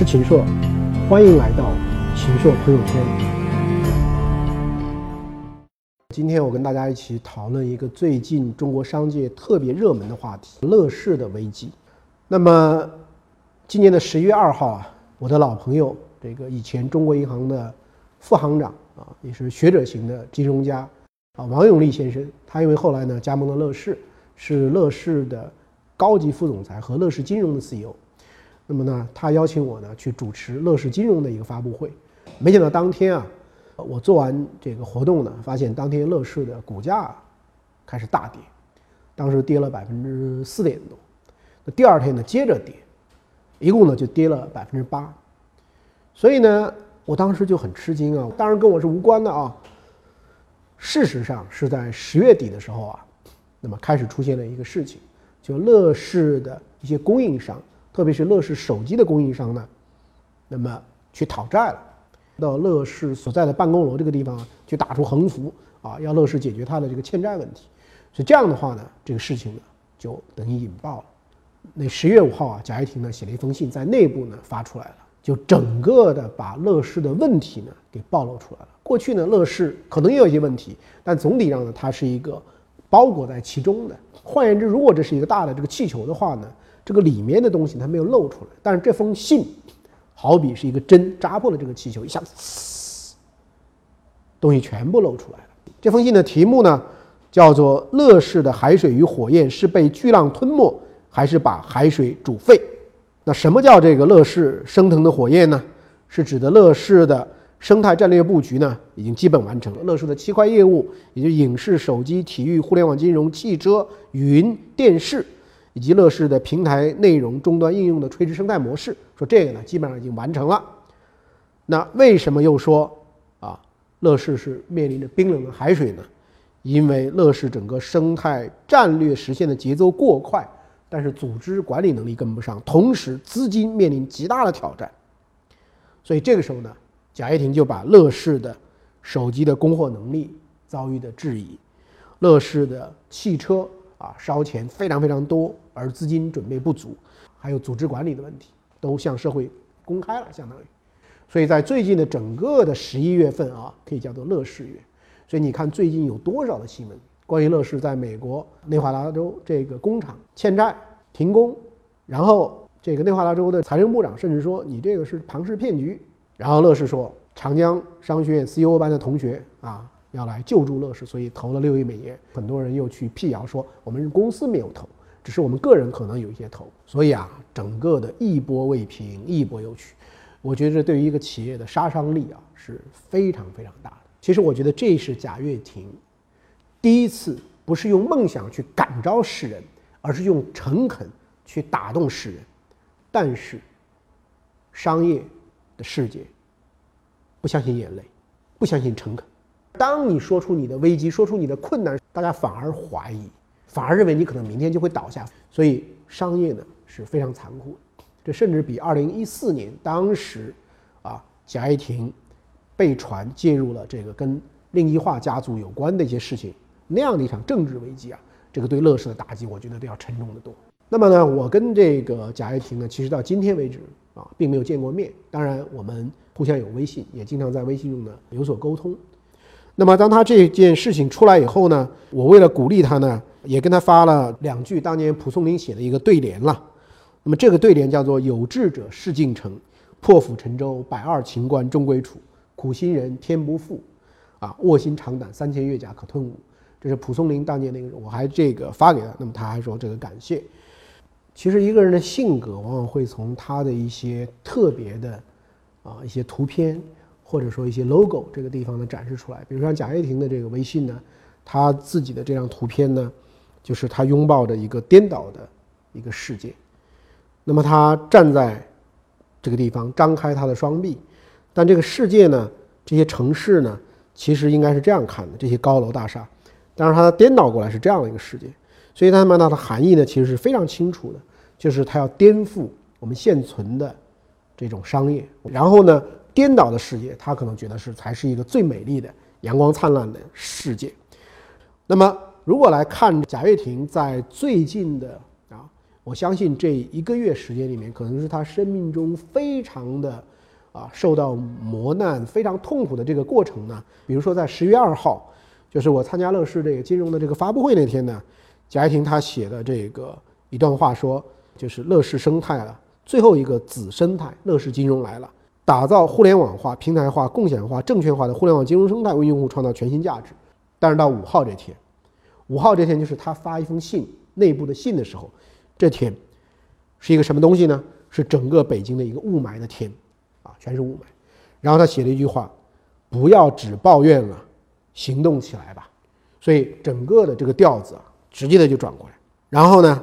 是秦朔，欢迎来到秦朔朋友圈。今天我跟大家一起讨论一个最近中国商界特别热门的话题——乐视的危机。那么，今年的十一月二号啊，我的老朋友，这个以前中国银行的副行长啊，也是学者型的金融家啊，王永利先生，他因为后来呢加盟了乐视，是乐视的高级副总裁和乐视金融的 CEO。那么呢，他邀请我呢去主持乐视金融的一个发布会，没想到当天啊，我做完这个活动呢，发现当天乐视的股价开始大跌，当时跌了百分之四点多，那第二天呢接着跌，一共呢就跌了百分之八，所以呢，我当时就很吃惊啊，当然跟我是无关的啊。事实上是在十月底的时候啊，那么开始出现了一个事情，就乐视的一些供应商。特别是乐视手机的供应商呢，那么去讨债了，到乐视所在的办公楼这个地方去打出横幅啊，要乐视解决他的这个欠债问题。所以这样的话呢，这个事情呢就等于引爆了。那十月五号啊，贾跃亭呢写了一封信，在内部呢发出来了，就整个的把乐视的问题呢给暴露出来了。过去呢，乐视可能也有一些问题，但总体上呢，它是一个包裹在其中的。换言之，如果这是一个大的这个气球的话呢？这个里面的东西它没有露出来，但是这封信，好比是一个针扎破了这个气球，一下子，东西全部露出来了。这封信的题目呢，叫做“乐视的海水与火焰是被巨浪吞没，还是把海水煮沸？”那什么叫这个乐视升腾的火焰呢？是指的乐视的生态战略布局呢，已经基本完成了。乐视的七块业务，也就影视、手机、体育、互联网金融、汽车、云、电视。以及乐视的平台内容终端应用的垂直生态模式，说这个呢基本上已经完成了。那为什么又说啊乐视是面临着冰冷的海水呢？因为乐视整个生态战略实现的节奏过快，但是组织管理能力跟不上，同时资金面临极大的挑战。所以这个时候呢，贾跃亭就把乐视的手机的供货能力遭遇的质疑，乐视的汽车。啊，烧钱非常非常多，而资金准备不足，还有组织管理的问题，都向社会公开了，相当于。所以在最近的整个的十一月份啊，可以叫做乐视月。所以你看最近有多少的新闻，关于乐视在美国内华达州这个工厂欠债停工，然后这个内华达州的财政部长甚至说你这个是庞氏骗局，然后乐视说长江商学院 CEO 班的同学啊。要来救助乐视，所以投了六亿美元。很多人又去辟谣说我们公司没有投，只是我们个人可能有一些投。所以啊，整个的一波未平，一波又起。我觉得对于一个企业的杀伤力啊是非常非常大的。其实我觉得这是贾跃亭第一次不是用梦想去感召世人，而是用诚恳去打动世人。但是商业的世界不相信眼泪，不相信诚恳。当你说出你的危机，说出你的困难，大家反而怀疑，反而认为你可能明天就会倒下。所以商业呢是非常残酷，这甚至比二零一四年当时，啊贾跃亭被传介入了这个跟令一化家族有关的一些事情那样的一场政治危机啊，这个对乐视的打击，我觉得都要沉重的多。那么呢，我跟这个贾跃亭呢，其实到今天为止啊，并没有见过面。当然，我们互相有微信，也经常在微信中呢有所沟通。那么，当他这件事情出来以后呢，我为了鼓励他呢，也跟他发了两句当年蒲松龄写的一个对联了。那么这个对联叫做“有志者事竟成，破釜沉舟，百二秦关终归楚。苦心人天不负，啊，卧薪尝胆，三千越甲可吞吴。”这是蒲松龄当年那个，我还这个发给他，那么他还说这个感谢。其实一个人的性格，往往会从他的一些特别的啊一些图片。或者说一些 logo 这个地方呢展示出来，比如像贾跃亭的这个微信呢，他自己的这张图片呢，就是他拥抱着一个颠倒的一个世界。那么他站在这个地方，张开他的双臂，但这个世界呢，这些城市呢，其实应该是这样看的：这些高楼大厦，但是它颠倒过来是这样的一个世界。所以他们它的含义呢，其实是非常清楚的，就是他要颠覆我们现存的这种商业，然后呢。颠倒的世界，他可能觉得是才是一个最美丽的、阳光灿烂的世界。那么，如果来看贾跃亭在最近的啊，我相信这一个月时间里面，可能是他生命中非常的啊受到磨难、非常痛苦的这个过程呢。比如说在十月二号，就是我参加乐视这个金融的这个发布会那天呢，贾跃亭他写的这个一段话说，就是乐视生态了最后一个子生态，乐视金融来了，打造互联网化、平台化、共享化、证券化的互联网金融生态，为用户创造全新价值。但是到五号这天，五号这天就是他发一封信内部的信的时候。这天是一个什么东西呢？是整个北京的一个雾霾的天，啊，全是雾霾。然后他写了一句话：“不要只抱怨了，行动起来吧。”所以整个的这个调子啊，直接的就转过来。然后呢，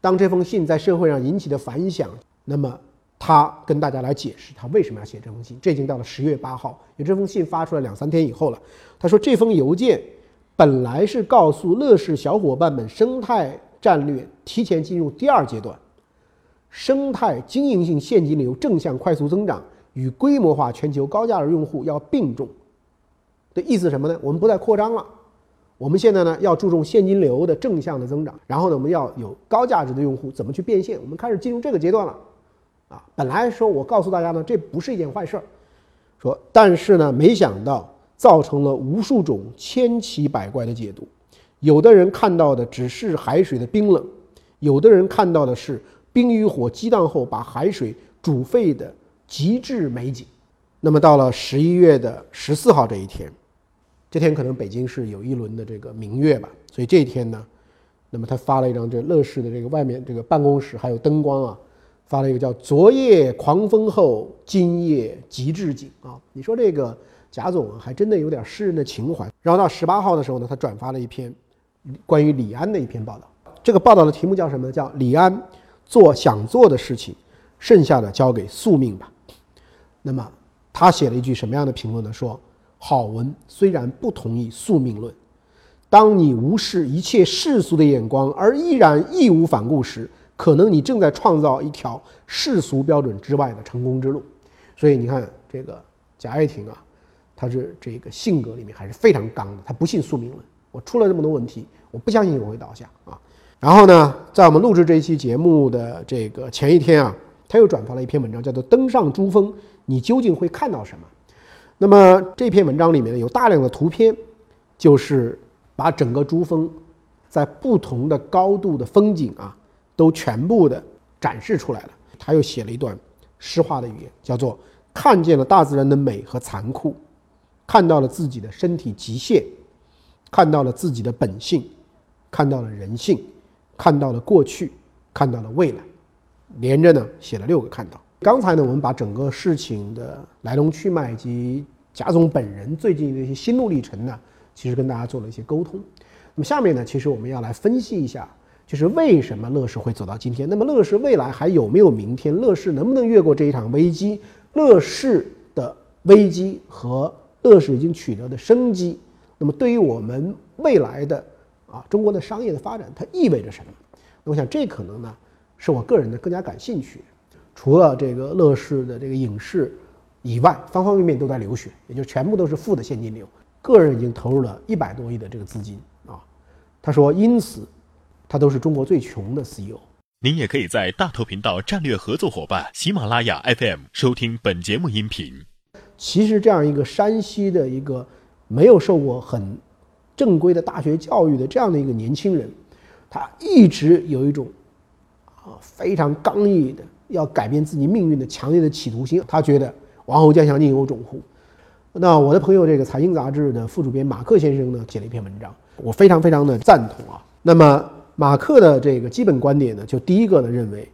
当这封信在社会上引起的反响，那么他跟大家来解释他为什么要写这封信。这已经到了十月八号，有这封信发出来两三天以后了。他说这封邮件本来是告诉乐视小伙伴们生态。战略提前进入第二阶段，生态经营性现金流正向快速增长与规模化全球高价值用户要并重。的意思什么呢？我们不再扩张了，我们现在呢要注重现金流的正向的增长，然后呢我们要有高价值的用户怎么去变现？我们开始进入这个阶段了。啊，本来说我告诉大家呢，这不是一件坏事儿，说但是呢，没想到造成了无数种千奇百怪的解读。有的人看到的只是海水的冰冷，有的人看到的是冰与火激荡后把海水煮沸的极致美景。那么到了十一月的十四号这一天，这天可能北京市有一轮的这个明月吧，所以这一天呢，那么他发了一张这乐视的这个外面这个办公室还有灯光啊，发了一个叫“昨夜狂风后，今夜极致景”啊，你说这个贾总，还真的有点诗人的情怀。然后到十八号的时候呢，他转发了一篇。关于李安的一篇报道，这个报道的题目叫什么？叫李安做想做的事情，剩下的交给宿命吧。那么他写了一句什么样的评论呢？说好文虽然不同意宿命论，当你无视一切世俗的眼光而依然义无反顾时，可能你正在创造一条世俗标准之外的成功之路。所以你看这个贾跃亭啊，他是这个性格里面还是非常刚的，他不信宿命论。我出了这么多问题。我不相信我会倒下啊！然后呢，在我们录制这一期节目的这个前一天啊，他又转发了一篇文章，叫做《登上珠峰，你究竟会看到什么》。那么这篇文章里面呢，有大量的图片，就是把整个珠峰在不同的高度的风景啊，都全部的展示出来了。他又写了一段诗化的语言，叫做“看见了大自然的美和残酷，看到了自己的身体极限，看到了自己的本性。”看到了人性，看到了过去，看到了未来，连着呢写了六个看到。刚才呢，我们把整个事情的来龙去脉以及贾总本人最近的一些心路历程呢，其实跟大家做了一些沟通。那么下面呢，其实我们要来分析一下，就是为什么乐视会走到今天。那么乐视未来还有没有明天？乐视能不能越过这一场危机？乐视的危机和乐视已经取得的生机，那么对于我们未来的。啊，中国的商业的发展它意味着什么？那我想这可能呢，是我个人的更加感兴趣。除了这个乐视的这个影视以外，方方面面都在流血，也就全部都是负的现金流。个人已经投入了一百多亿的这个资金啊。他说，因此他都是中国最穷的 CEO。您也可以在大头频道战略合作伙伴喜马拉雅 FM 收听本节目音频。其实这样一个山西的一个没有受过很。正规的大学教育的这样的一个年轻人，他一直有一种啊非常刚毅的要改变自己命运的强烈的企图心。他觉得王侯将相宁有种乎？那我的朋友这个财经杂志的副主编马克先生呢写了一篇文章，我非常非常的赞同啊。那么马克的这个基本观点呢，就第一个呢认为，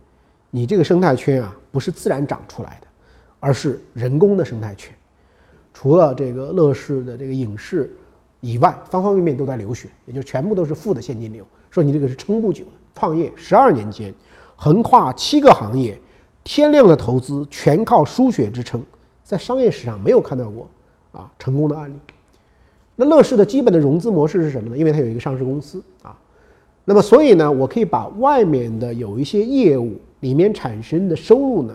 你这个生态圈啊不是自然长出来的，而是人工的生态圈。除了这个乐视的这个影视。以外，方方面面都在流血，也就全部都是负的现金流。说你这个是撑不久的。创业十二年间，横跨七个行业，天量的投资全靠输血支撑，在商业史上没有看到过啊成功的案例。那乐视的基本的融资模式是什么呢？因为它有一个上市公司啊，那么所以呢，我可以把外面的有一些业务里面产生的收入呢，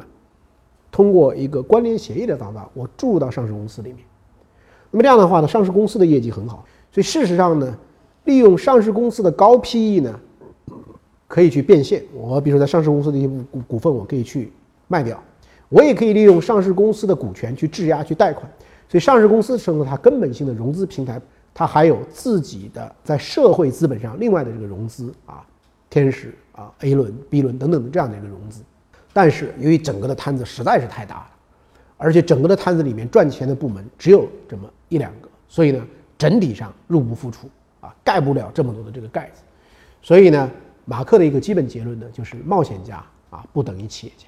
通过一个关联协议的方法，我注入到上市公司里面。那么这样的话呢，上市公司的业绩很好，所以事实上呢，利用上市公司的高 PE 呢，可以去变现。我比如说在上市公司的一部股股份，我可以去卖掉，我也可以利用上市公司的股权去质押、去贷款。所以上市公司成了它根本性的融资平台，它还有自己的在社会资本上另外的这个融资啊，天使啊、A 轮、B 轮等等的这样的一个融资。但是由于整个的摊子实在是太大了，而且整个的摊子里面赚钱的部门只有这么一两个，所以呢，整体上入不敷出啊，盖不了这么多的这个盖子。所以呢，马克的一个基本结论呢，就是冒险家啊不等于企业家。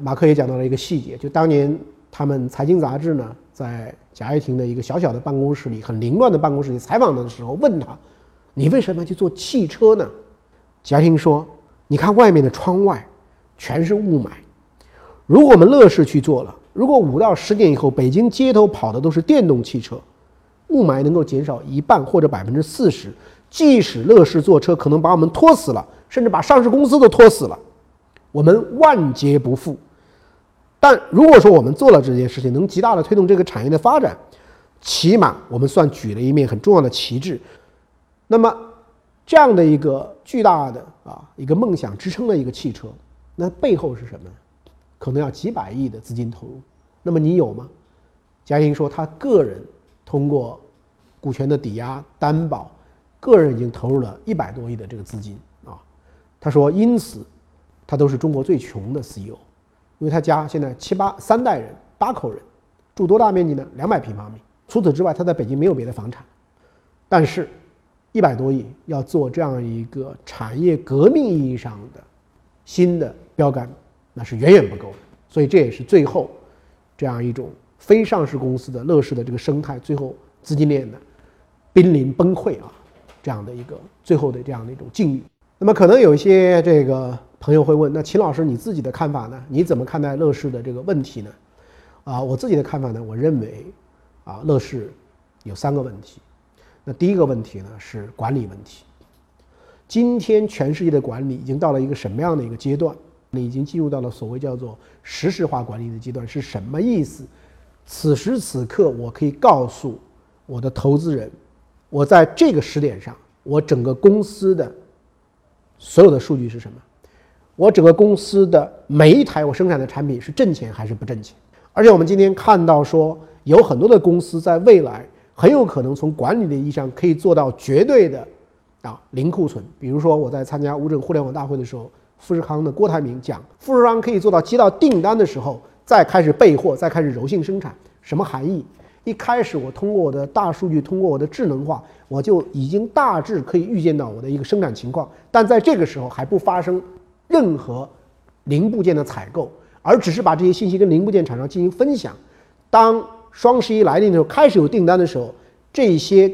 马克也讲到了一个细节，就当年他们财经杂志呢。在贾跃亭的一个小小的办公室里，很凌乱的办公室里采访他的时候，问他：“你为什么要去做汽车呢？”贾跃亭说：“你看外面的窗外，全是雾霾。如果我们乐视去做了，如果五到十年以后北京街头跑的都是电动汽车，雾霾能够减少一半或者百分之四十。即使乐视做车可能把我们拖死了，甚至把上市公司都拖死了，我们万劫不复。”但如果说我们做了这件事情，能极大的推动这个产业的发展，起码我们算举了一面很重要的旗帜。那么，这样的一个巨大的啊一个梦想支撑的一个汽车，那背后是什么？可能要几百亿的资金投入。那么你有吗？嘉兴说，他个人通过股权的抵押担保，个人已经投入了一百多亿的这个资金啊。他说，因此他都是中国最穷的 CEO。因为他家现在七八三代人八口人，住多大面积呢？两百平方米。除此之外，他在北京没有别的房产。但是，一百多亿要做这样一个产业革命意义上的新的标杆，那是远远不够的。所以这也是最后这样一种非上市公司的乐视的这个生态，最后资金链的濒临崩溃啊，这样的一个最后的这样的一种境遇。那么可能有一些这个。朋友会问：那秦老师，你自己的看法呢？你怎么看待乐视的这个问题呢？啊，我自己的看法呢？我认为，啊，乐视有三个问题。那第一个问题呢是管理问题。今天全世界的管理已经到了一个什么样的一个阶段？已经进入到了所谓叫做实时化管理的阶段。是什么意思？此时此刻，我可以告诉我的投资人，我在这个时点上，我整个公司的所有的数据是什么？我整个公司的每一台我生产的产品是挣钱还是不挣钱？而且我们今天看到说，有很多的公司在未来很有可能从管理的意义上可以做到绝对的啊零库存。比如说我在参加乌镇互联网大会的时候，富士康的郭台铭讲，富士康可以做到接到订单的时候再开始备货，再开始柔性生产，什么含义？一开始我通过我的大数据，通过我的智能化，我就已经大致可以预见到我的一个生产情况，但在这个时候还不发生。任何零部件的采购，而只是把这些信息跟零部件厂商进行分享。当双十一来临的时候，开始有订单的时候，这些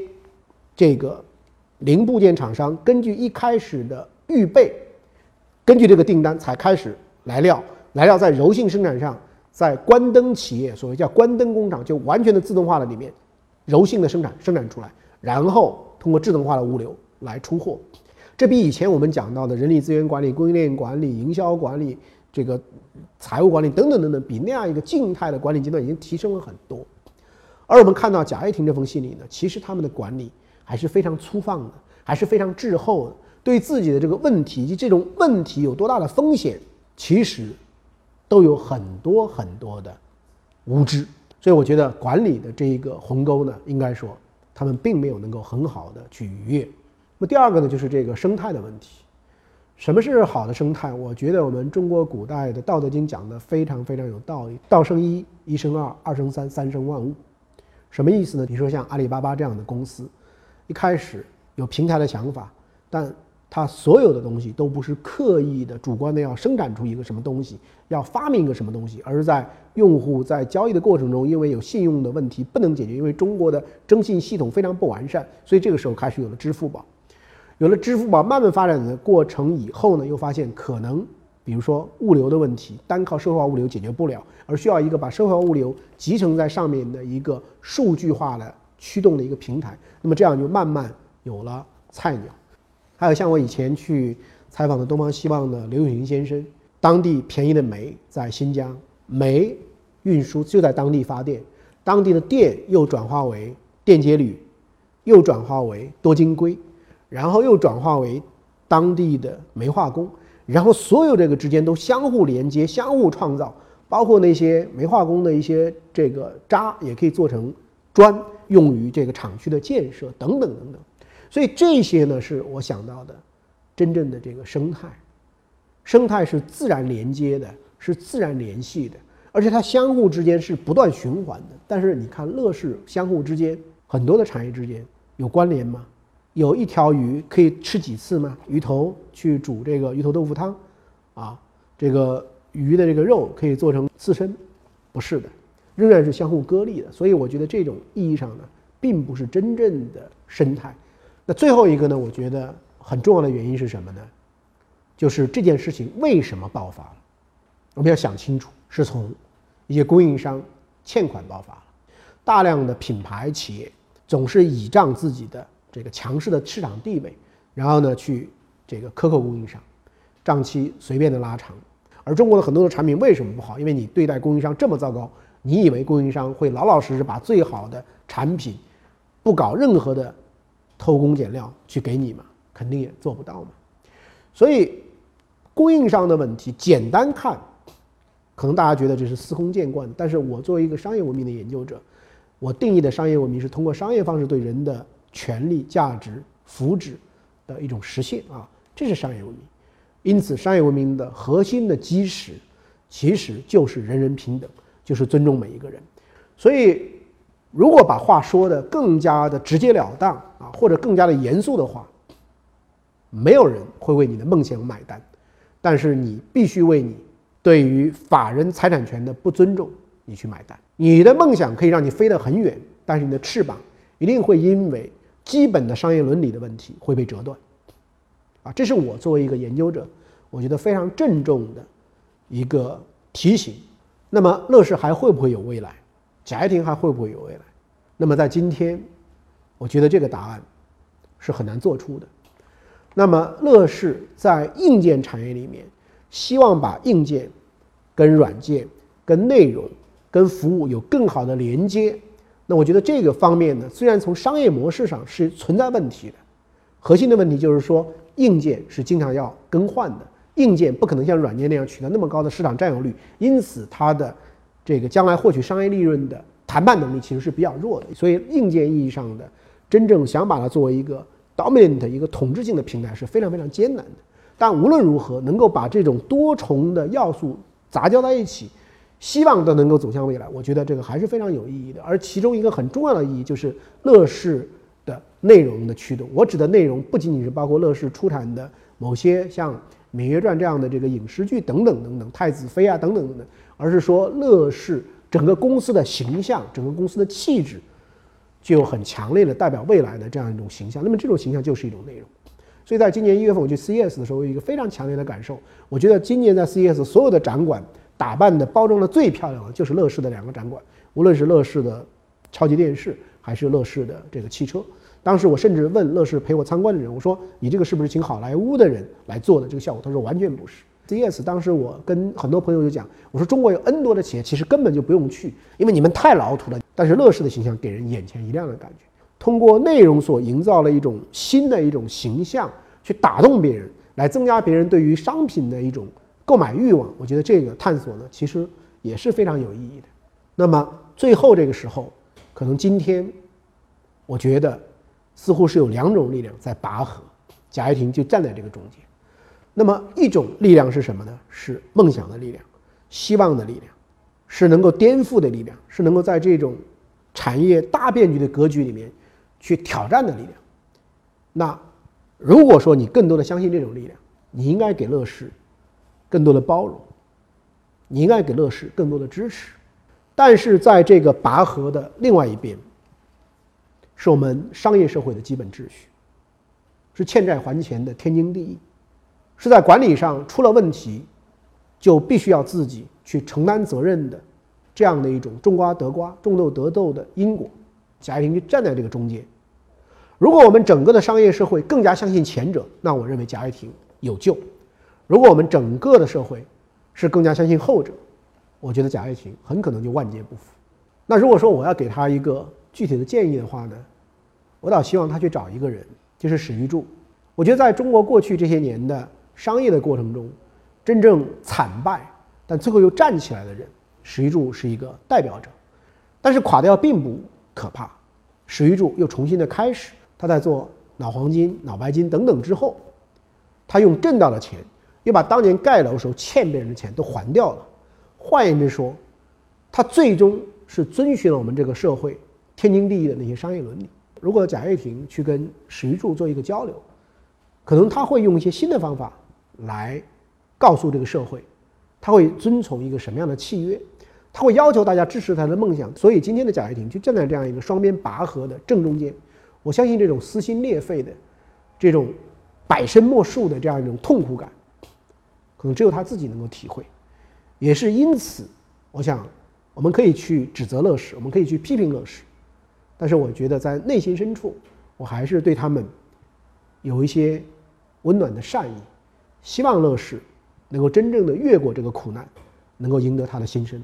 这个零部件厂商根据一开始的预备，根据这个订单才开始来料，来料在柔性生产上，在关灯企业所谓叫关灯工厂，就完全的自动化的里面，柔性的生产生产出来，然后通过智能化的物流来出货。这比以前我们讲到的人力资源管理、供应链管理、营销管理、这个财务管理等等等等，比那样一个静态的管理阶段已经提升了很多。而我们看到贾跃亭这封信里呢，其实他们的管理还是非常粗放的，还是非常滞后的，对自己的这个问题以及这种问题有多大的风险，其实都有很多很多的无知。所以我觉得管理的这一个鸿沟呢，应该说他们并没有能够很好的去逾越。那么第二个呢，就是这个生态的问题。什么是好的生态？我觉得我们中国古代的《道德经》讲的非常非常有道理：“道生一，一生二，二生三，三生万物。”什么意思呢？比如说像阿里巴巴这样的公司，一开始有平台的想法，但它所有的东西都不是刻意的、主观的要生产出一个什么东西，要发明一个什么东西，而是在用户在交易的过程中，因为有信用的问题不能解决，因为中国的征信系统非常不完善，所以这个时候开始有了支付宝。有了支付宝慢慢发展的过程以后呢，又发现可能，比如说物流的问题，单靠社会化物流解决不了，而需要一个把社会化物流集成在上面的一个数据化的驱动的一个平台。那么这样就慢慢有了菜鸟。还有像我以前去采访的东方希望的刘永云先生，当地便宜的煤在新疆，煤运输就在当地发电，当地的电又转化为电解铝，又转化为多晶硅。然后又转化为当地的煤化工，然后所有这个之间都相互连接、相互创造，包括那些煤化工的一些这个渣也可以做成砖，用于这个厂区的建设等等等等。所以这些呢，是我想到的真正的这个生态。生态是自然连接的，是自然联系的，而且它相互之间是不断循环的。但是你看，乐视相互之间很多的产业之间有关联吗？有一条鱼可以吃几次吗？鱼头去煮这个鱼头豆腐汤，啊，这个鱼的这个肉可以做成刺身，不是的，仍然是相互割裂的。所以我觉得这种意义上呢，并不是真正的生态。那最后一个呢，我觉得很重要的原因是什么呢？就是这件事情为什么爆发了？我们要想清楚，是从一些供应商欠款爆发了，大量的品牌企业总是倚仗自己的这个强势的市场地位，然后呢去这个克扣供应商，账期随便的拉长。而中国的很多的产品为什么不好？因为你对待供应商这么糟糕，你以为供应商会老老实实把最好的产品，不搞任何的偷工减料去给你吗？肯定也做不到嘛。所以。供应商的问题，简单看，可能大家觉得这是司空见惯。但是我作为一个商业文明的研究者，我定义的商业文明是通过商业方式对人的权利、价值、福祉的一种实现啊，这是商业文明。因此，商业文明的核心的基石其实就是人人平等，就是尊重每一个人。所以，如果把话说的更加的直截了当啊，或者更加的严肃的话，没有人会为你的梦想买单。但是你必须为你对于法人财产权的不尊重，你去买单。你的梦想可以让你飞得很远，但是你的翅膀一定会因为基本的商业伦理的问题会被折断。啊，这是我作为一个研究者，我觉得非常郑重的一个提醒。那么乐视还会不会有未来？贾跃亭还会不会有未来？那么在今天，我觉得这个答案是很难做出的。那么，乐视在硬件产业里面，希望把硬件跟软件、跟内容、跟服务有更好的连接。那我觉得这个方面呢，虽然从商业模式上是存在问题的，核心的问题就是说，硬件是经常要更换的，硬件不可能像软件那样取得那么高的市场占有率，因此它的这个将来获取商业利润的谈判能力其实是比较弱的。所以，硬件意义上的真正想把它作为一个。dominant 一个统治性的平台是非常非常艰难的，但无论如何，能够把这种多重的要素杂交在一起，希望都能够走向未来。我觉得这个还是非常有意义的。而其中一个很重要的意义就是乐视的内容的驱动。我指的内容不仅仅是包括乐视出产的某些像《芈月传》这样的这个影视剧等等等等，《太子妃》啊等等等等，而是说乐视整个公司的形象，整个公司的气质。具有很强烈的代表未来的这样一种形象，那么这种形象就是一种内容。所以在今年一月份我去 CES 的时候，有一个非常强烈的感受，我觉得今年在 CES 所有的展馆打扮的、包装的最漂亮的就是乐视的两个展馆，无论是乐视的超级电视，还是乐视的这个汽车。当时我甚至问乐视陪我参观的人，我说：“你这个是不是请好莱坞的人来做的这个效果？”他说：“完全不是。” ”CS 当时我跟很多朋友就讲，我说：“中国有 N 多的企业，其实根本就不用去，因为你们太老土了。”但是乐视的形象给人眼前一亮的感觉，通过内容所营造了一种新的一种形象，去打动别人，来增加别人对于商品的一种购买欲望。我觉得这个探索呢，其实也是非常有意义的。那么最后这个时候，可能今天，我觉得似乎是有两种力量在拔河，贾跃亭就站在这个中间。那么一种力量是什么呢？是梦想的力量，希望的力量。是能够颠覆的力量，是能够在这种产业大变局的格局里面去挑战的力量。那如果说你更多的相信这种力量，你应该给乐视更多的包容，你应该给乐视更多的支持。但是在这个拔河的另外一边，是我们商业社会的基本秩序，是欠债还钱的天经地义，是在管理上出了问题，就必须要自己。去承担责任的这样的一种种瓜得瓜、种豆得豆的因果，贾跃亭就站在这个中间。如果我们整个的商业社会更加相信前者，那我认为贾跃亭有救；如果我们整个的社会是更加相信后者，我觉得贾跃亭很可能就万劫不复。那如果说我要给他一个具体的建议的话呢，我倒希望他去找一个人，就是史玉柱，我觉得在中国过去这些年的商业的过程中，真正惨败但最后又站起来的人，史玉柱是一个代表者。但是垮掉并不可怕，史玉柱又重新的开始。他在做脑黄金、脑白金等等之后，他用挣到的钱，又把当年盖楼时候欠别人的钱都还掉了。换言之说，他最终是遵循了我们这个社会天经地义的那些商业伦理。如果贾跃亭去跟史玉柱做一个交流，可能他会用一些新的方法来告诉这个社会，他会遵从一个什么样的契约。他会要求大家支持他的梦想，所以今天的贾跃亭就站在这样一个双边拔河的正中间。我相信这种撕心裂肺的、这种百身莫术的这样一种痛苦感，可能只有他自己能够体会。也是因此，我想我们可以去指责乐视，我们可以去批评乐视，但是我觉得在内心深处，我还是对他们有一些温暖的善意，希望乐视能够真正的越过这个苦难，能够赢得他的心声。